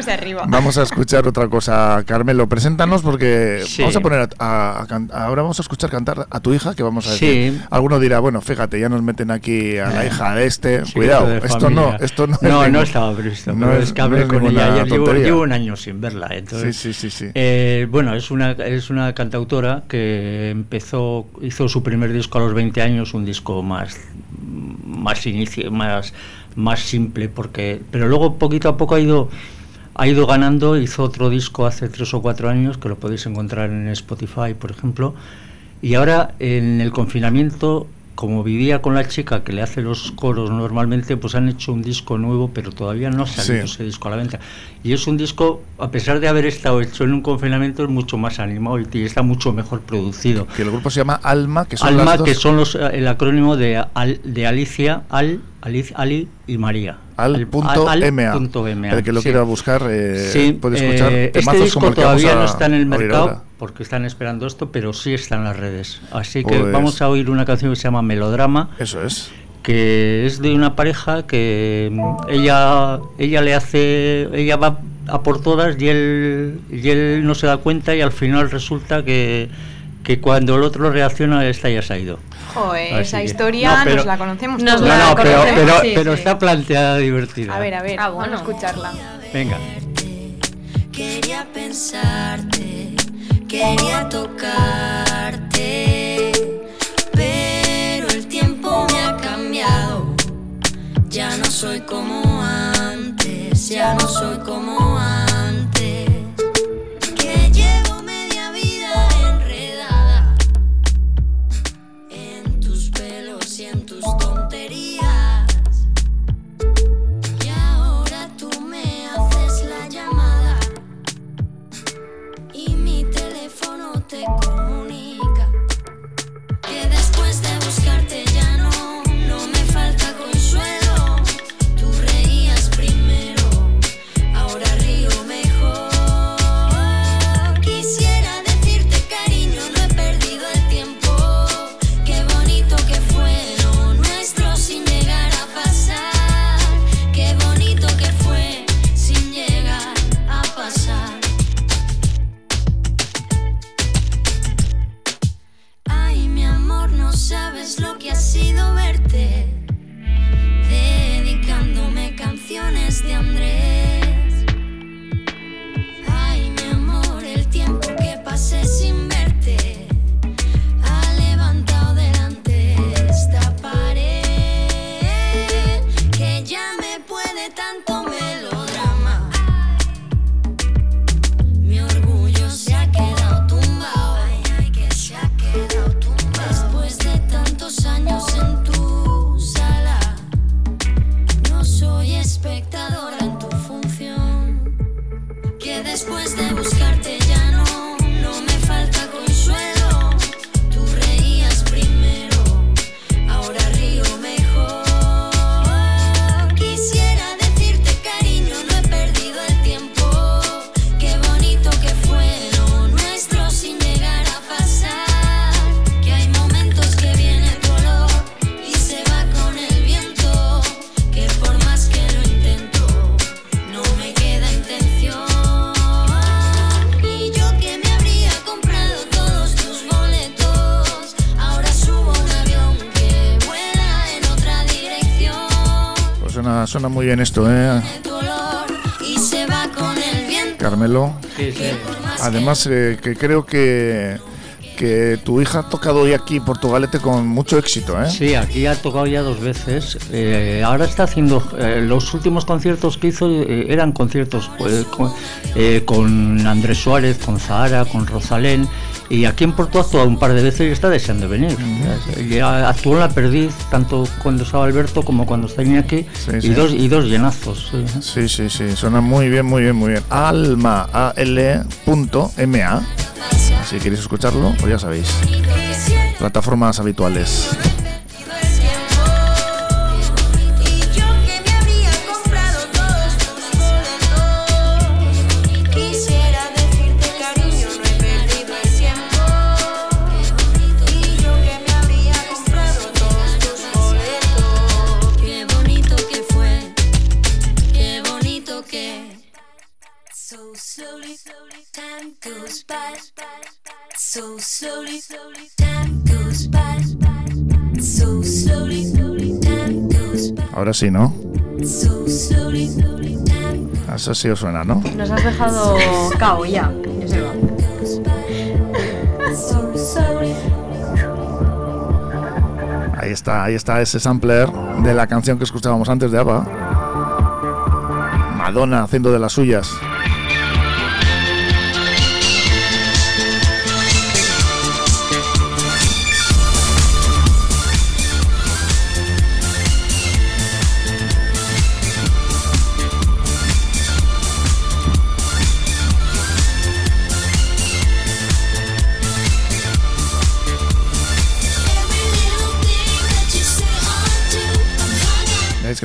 vamos a escuchar otra cosa. Carmelo, preséntanos porque Sí. vamos a poner a, a- a can- ahora vamos a escuchar cantar a tu hija, que vamos a decir. Sí. Alguno dirá, bueno, fíjate, ya nos meten aquí a la hija de este. Sí, Cuidado, de esto no, esto no. es No, no estaba previsto. no pero es- es, que no hablé es con ella ayer. Llevo, llevo un año sin verla. Entonces, Sí, sí, sí, sí. eh, bueno, es una, es una cantautora que empezó, hizo su primer disco a los 20 años, un disco más, más, inicio, más, más simple, porque, pero luego poquito a poco ha ido, ha ido ganando, hizo otro disco hace tres o cuatro años, que lo podéis encontrar en Spotify, por ejemplo, y ahora en el confinamiento, como vivía con la chica que le hace los coros normalmente, pues han hecho un disco nuevo, pero todavía no ha salido Sí. ese disco a la venta. Y es un disco, a pesar de haber estado hecho en un confinamiento, es mucho más animado y está mucho mejor producido. Que el grupo se llama Alma, que son Alma, las dos. que son los, el acrónimo de, Al- de Alicia, Al, Alic- Ali y María. Al El- punto al El que lo sí. quiera buscar eh, Sí, puede escuchar eh, este disco como todavía no está en el mercado porque están esperando esto, pero sí está en las redes. Así que Pues- vamos a oír una canción que se llama Melodrama. Eso es. Que es de una pareja que mm, ella ella le hace ella va a por todas y él y él no se da cuenta y al final resulta que que cuando el otro reacciona esta ya se ha ido. Joder, esa que- historia no, pero- nos la conocemos Nos todos. la no, no, pero, conocemos, pero, sí, pero sí. está planteada divertida. A ver, a ver, Ah, vamos a escucharla. Venga. Quería pensarte, quería tocarte, pero el tiempo me ha cambiado. Ya no soy como antes, ya no soy como antes. Suena, muy bien esto, ¿eh? Carmelo. Sí, sí. Además, eh, que creo que, que tu hija ha tocado hoy aquí Portugalete con mucho éxito, ¿eh? Sí, aquí ha tocado ya dos veces. Eh, ahora está haciendo. eh, los últimos conciertos que hizo eran conciertos pues, con, con Andrés Suárez, con Zahara, con Rosalén. Y aquí en Porto ha actuado un par de veces y está deseando venir. Ya actuó en La Perdiz, tanto cuando estaba Alberto como cuando está aquí. Sí, y, sí. Dos, y dos llenazos. sí. Sí, sí, sí, suena muy bien, muy bien, muy bien. Alma, A-L.M.A. Si queréis escucharlo, pues ya sabéis. Plataformas habituales. Ahora sí, ¿no? Eso sí os suena, ¿no? Nos has dejado cao ya, Ahí está, ahí está ese sampler de la canción que escuchábamos antes de ABBA. Madonna haciendo de las suyas.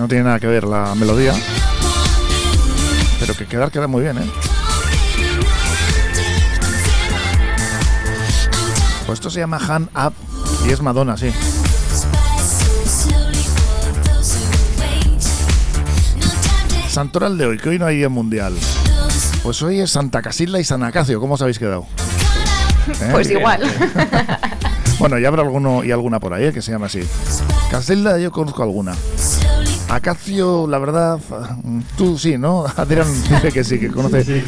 Tiene nada que ver la melodía. Pero que quedar queda muy bien, ¿eh? Pues esto se llama Hand Up y es Madonna, sí. Santoral de hoy, que hoy no hay día mundial. Pues hoy es Santa Casilda y San Acacio, ¿cómo os habéis quedado? ¿Eh? Pues igual. Bueno, ya habrá alguno y alguna por ahí ¿eh? que se llama así. Casilda yo conozco alguna. Acacio, la verdad, tú sí, ¿no? Adrián dice que sí, que conoce.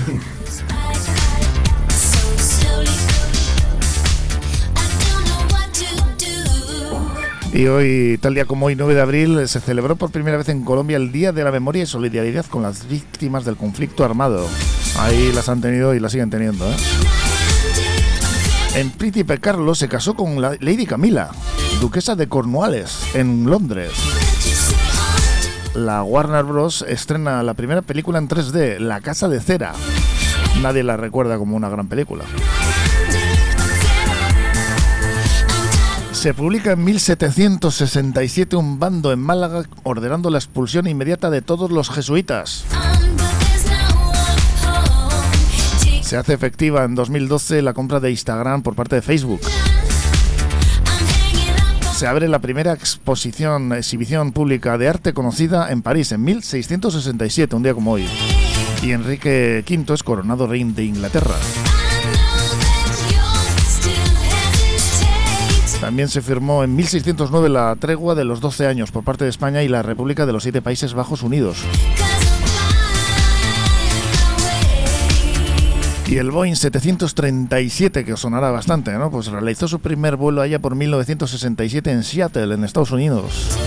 Y hoy, tal día como hoy, 9 de abril, se celebró por primera vez en Colombia el Día de la Memoria y Solidaridad con las víctimas del conflicto armado. Ahí las han tenido y las siguen teniendo, ¿eh? En Príncipe Carlos se casó con la Lady Camila, duquesa de Cornwalles, en Londres. La Warner Bros. estrena la primera película en 3D, La Casa de Cera. Nadie la recuerda como una gran película. Se publica en 1767 un bando en Málaga ordenando la expulsión inmediata de todos los jesuitas. Se hace efectiva en 2012 la compra de Instagram por parte de Facebook. Se abre la primera exposición, exhibición pública de arte conocida en París en 1667, un día como hoy. Y Enrique V es coronado rey de Inglaterra. También se firmó en 1609 la tregua de los 12 años por parte de España y la República de los Siete Países Bajos Unidos. Y el Boeing 737, que os sonará bastante, ¿no? Pues realizó su primer vuelo allá por 1967 en Seattle, en Estados Unidos.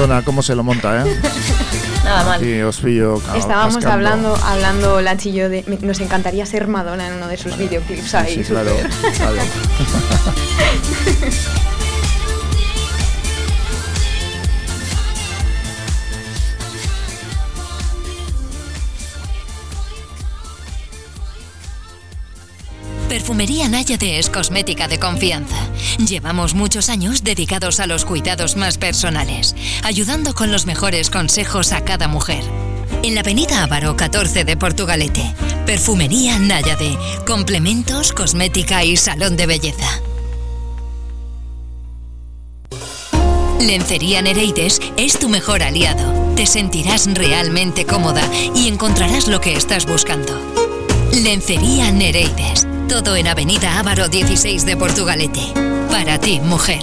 Madonna, cómo se lo monta, ¿eh? Nada mal. Sí, os pillo. Estábamos cascando. hablando, hablando Lanchi y yo de. me- Nos encantaría ser Madonna en uno de sus videoclips ahí. Sí, claro, claro. Perfumería Náyade es cosmética de confianza. Llevamos muchos años dedicados a los cuidados más personales, ayudando con los mejores consejos a cada mujer. En la avenida Ávaro 14 de Portugalete, Perfumería Náyade, complementos, cosmética y salón de belleza. Lencería Nereides es tu mejor aliado. Te sentirás realmente cómoda y encontrarás lo que estás buscando. Lencería Nereides. Todo en Avenida Ávaro 16 de Portugalete. Para ti, mujer.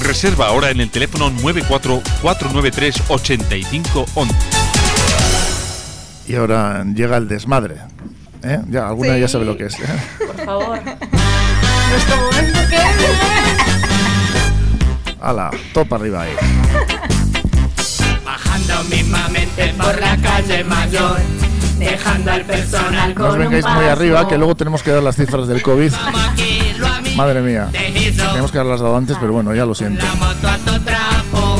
Reserva ahora en el teléfono 944938511. Y ahora llega el desmadre. ¿eh? Ya, alguna Sí. ya sabe lo que es. ¿eh? Por favor. Nuestro momento que Hala, topa arriba ahí. Bajando mismamente por la calle mayor, dejando al personal No os con un vengáis muy arriba, que luego tenemos que dar las cifras del COVID. Madre mía. Tenemos que haberlas dado antes, pero bueno, ya lo siento. moto a tu trapo.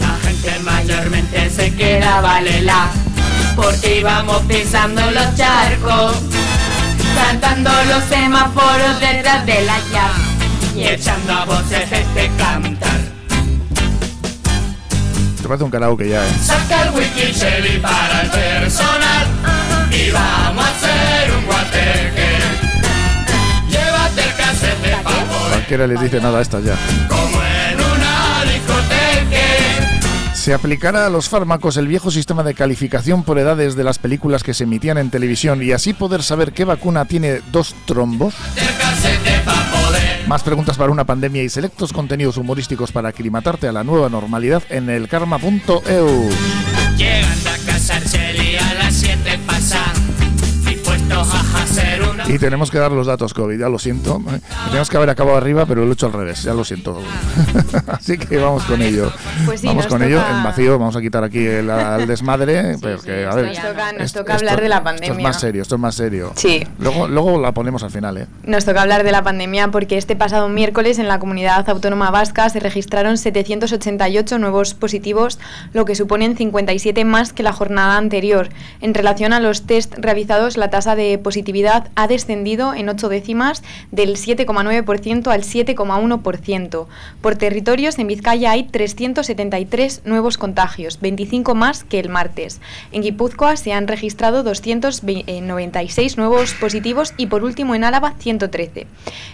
La gente mayormente se quedaba lela, porque íbamos pisando los charcos, saltando los semáforos detrás de la llave y echando a voces este cantar. Te parece un karaoke ya, ¿eh? Saca el wiki Shelly para el personal y vamos a hacer un guateque. Les dice nada a estas ya. como en una discoteca. Se aplicará a los fármacos el viejo sistema de calificación por edades de las películas que se emitían en televisión y así poder saber qué vacuna tiene dos trombos. Más preguntas para una pandemia y selectos contenidos humorísticos para aclimatarte a la nueva normalidad en el karma.eu. Llegando a casa Shelly a las 7 pasan, Y tenemos que dar los datos COVID, ya lo siento. ¿eh? Tenemos que haber acabado arriba, pero lo he hecho al revés, ya lo siento. Así que vamos con ello. Pues sí, vamos con ello toca- en vacío, vamos a quitar aquí el, al desmadre, porque a ver. Nos toca, nos esto- toca hablar de la Esto es pandemia. más serio, esto es más serio. Sí. Luego, luego la ponemos al final, ¿eh? Nos toca hablar de la pandemia porque este pasado miércoles en la comunidad autónoma vasca se registraron 788 nuevos positivos, lo que suponen 57 más que la jornada anterior. En relación a los test realizados, la tasa de positividad ha descendido en 8 décimas del 7,9% al 7,1%. Por territorios, en Vizcaya hay 373 nuevos contagios, 25 más que el martes. En Guipúzcoa se han registrado 296 nuevos positivos y por último en Álava 113.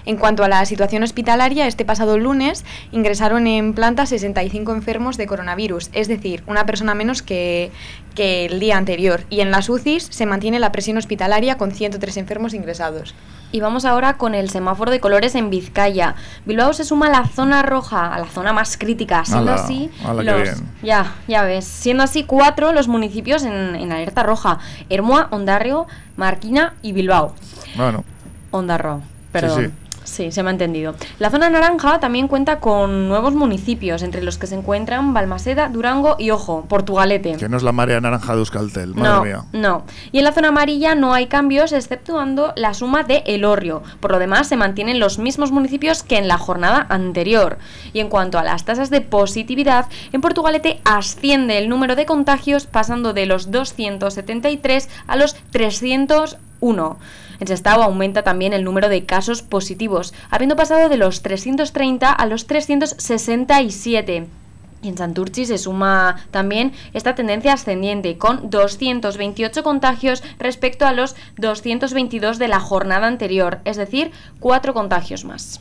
En cuanto a la situación hospitalaria, este pasado lunes ingresaron en planta 65 enfermos de coronavirus, es decir, una persona menos que, que el día anterior. Y en las UCIs se mantiene la presión hospitalaria con 103 enfermos ingresados. Y vamos ahora con el semáforo de colores en Vizcaya. Bilbao se suma a la zona roja, a la zona más crítica. Siendo Ala, así, ala, los, ya, ya ves. Siendo así cuatro los municipios en, en alerta roja: Hermoa, Ondarrio, Marquina y Bilbao. Bueno, Ondarro, perdón. sí. Sí, se me ha entendido. La zona naranja también cuenta con nuevos municipios, entre los que se encuentran Balmaseda, Durango y, ojo, Portugalete. que no es la marea naranja de Euskaltel, madre No, mía. no. Y en la zona amarilla no hay cambios, exceptuando la suma de Elorrio. Por lo demás, se mantienen los mismos municipios que en la jornada anterior. Y en cuanto a las tasas de positividad, en Portugalete asciende el número de contagios pasando de los 273 a los 301. En Sestao aumenta también el número de casos positivos, habiendo pasado de los 330 a los 367. Y en Santurci se suma también esta tendencia ascendiente con 228 contagios respecto a los 222 de la jornada anterior, es decir, cuatro contagios más.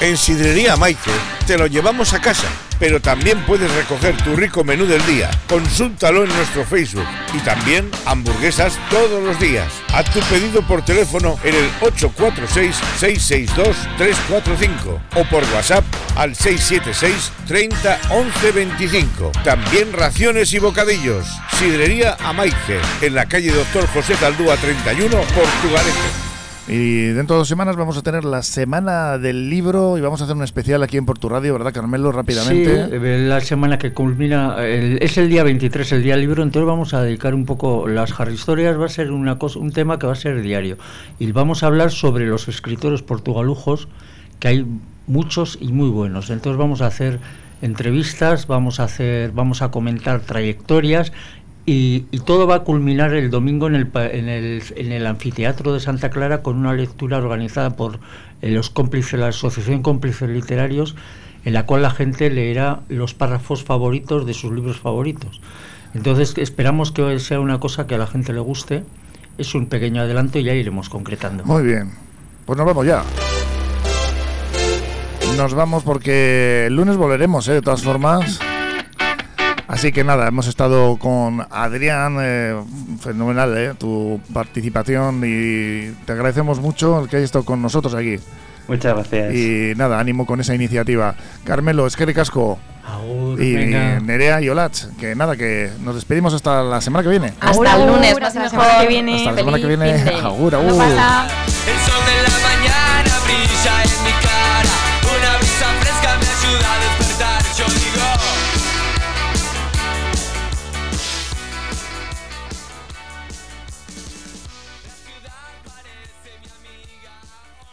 En Sidrería Maite te lo llevamos a casa, pero también puedes recoger tu rico menú del día. Consúltalo en nuestro Facebook y también hamburguesas todos los días. Haz tu pedido por teléfono en el 846-662-345 o por WhatsApp al 676 30 11 25. También raciones y bocadillos. Sidrería Amaice, en la calle Doctor José Caldúa 31, Portugalete. Y dentro de dos semanas vamos a tener la semana del libro y vamos a hacer un especial aquí en Portu Radio, ¿verdad, Carmelo? Rápidamente. Sí, eh, la semana que culmina, es el día 23, el día del libro, entonces vamos a dedicar un poco, las Harry historias va a ser un tema que va a ser diario. Y vamos a hablar sobre los escritores portugalujos, que hay muchos y muy buenos. Entonces vamos a hacer entrevistas, vamos a hacer, vamos a comentar trayectorias y, y todo va a culminar el domingo en el, en, el, en el anfiteatro de Santa Clara con una lectura organizada por eh, los cómplices, la Asociación Cómplices Literarios, en la cual la gente leerá los párrafos favoritos de sus libros favoritos. Entonces esperamos que sea una cosa que a la gente le guste. Es un pequeño adelanto y ya iremos concretando. Muy bien. Pues nos vamos ya. Nos vamos porque el lunes volveremos, ¿eh? de todas formas. Así que nada, hemos estado con Adrián, eh, fenomenal ¿eh? tu participación y te agradecemos mucho el que hayas estado con nosotros aquí. Muchas gracias. Y nada, ánimo con esa iniciativa. Carmelo, es que casco. y venga. Nerea y Olach, que nada, que nos despedimos hasta la semana que viene. Hasta el lunes, hasta y la semana que viene. Hasta la semana que viene. Agur, No agur. pasa. El sol de la mañana brilla en mi cara, una brisa fresca me ayuda a despertar.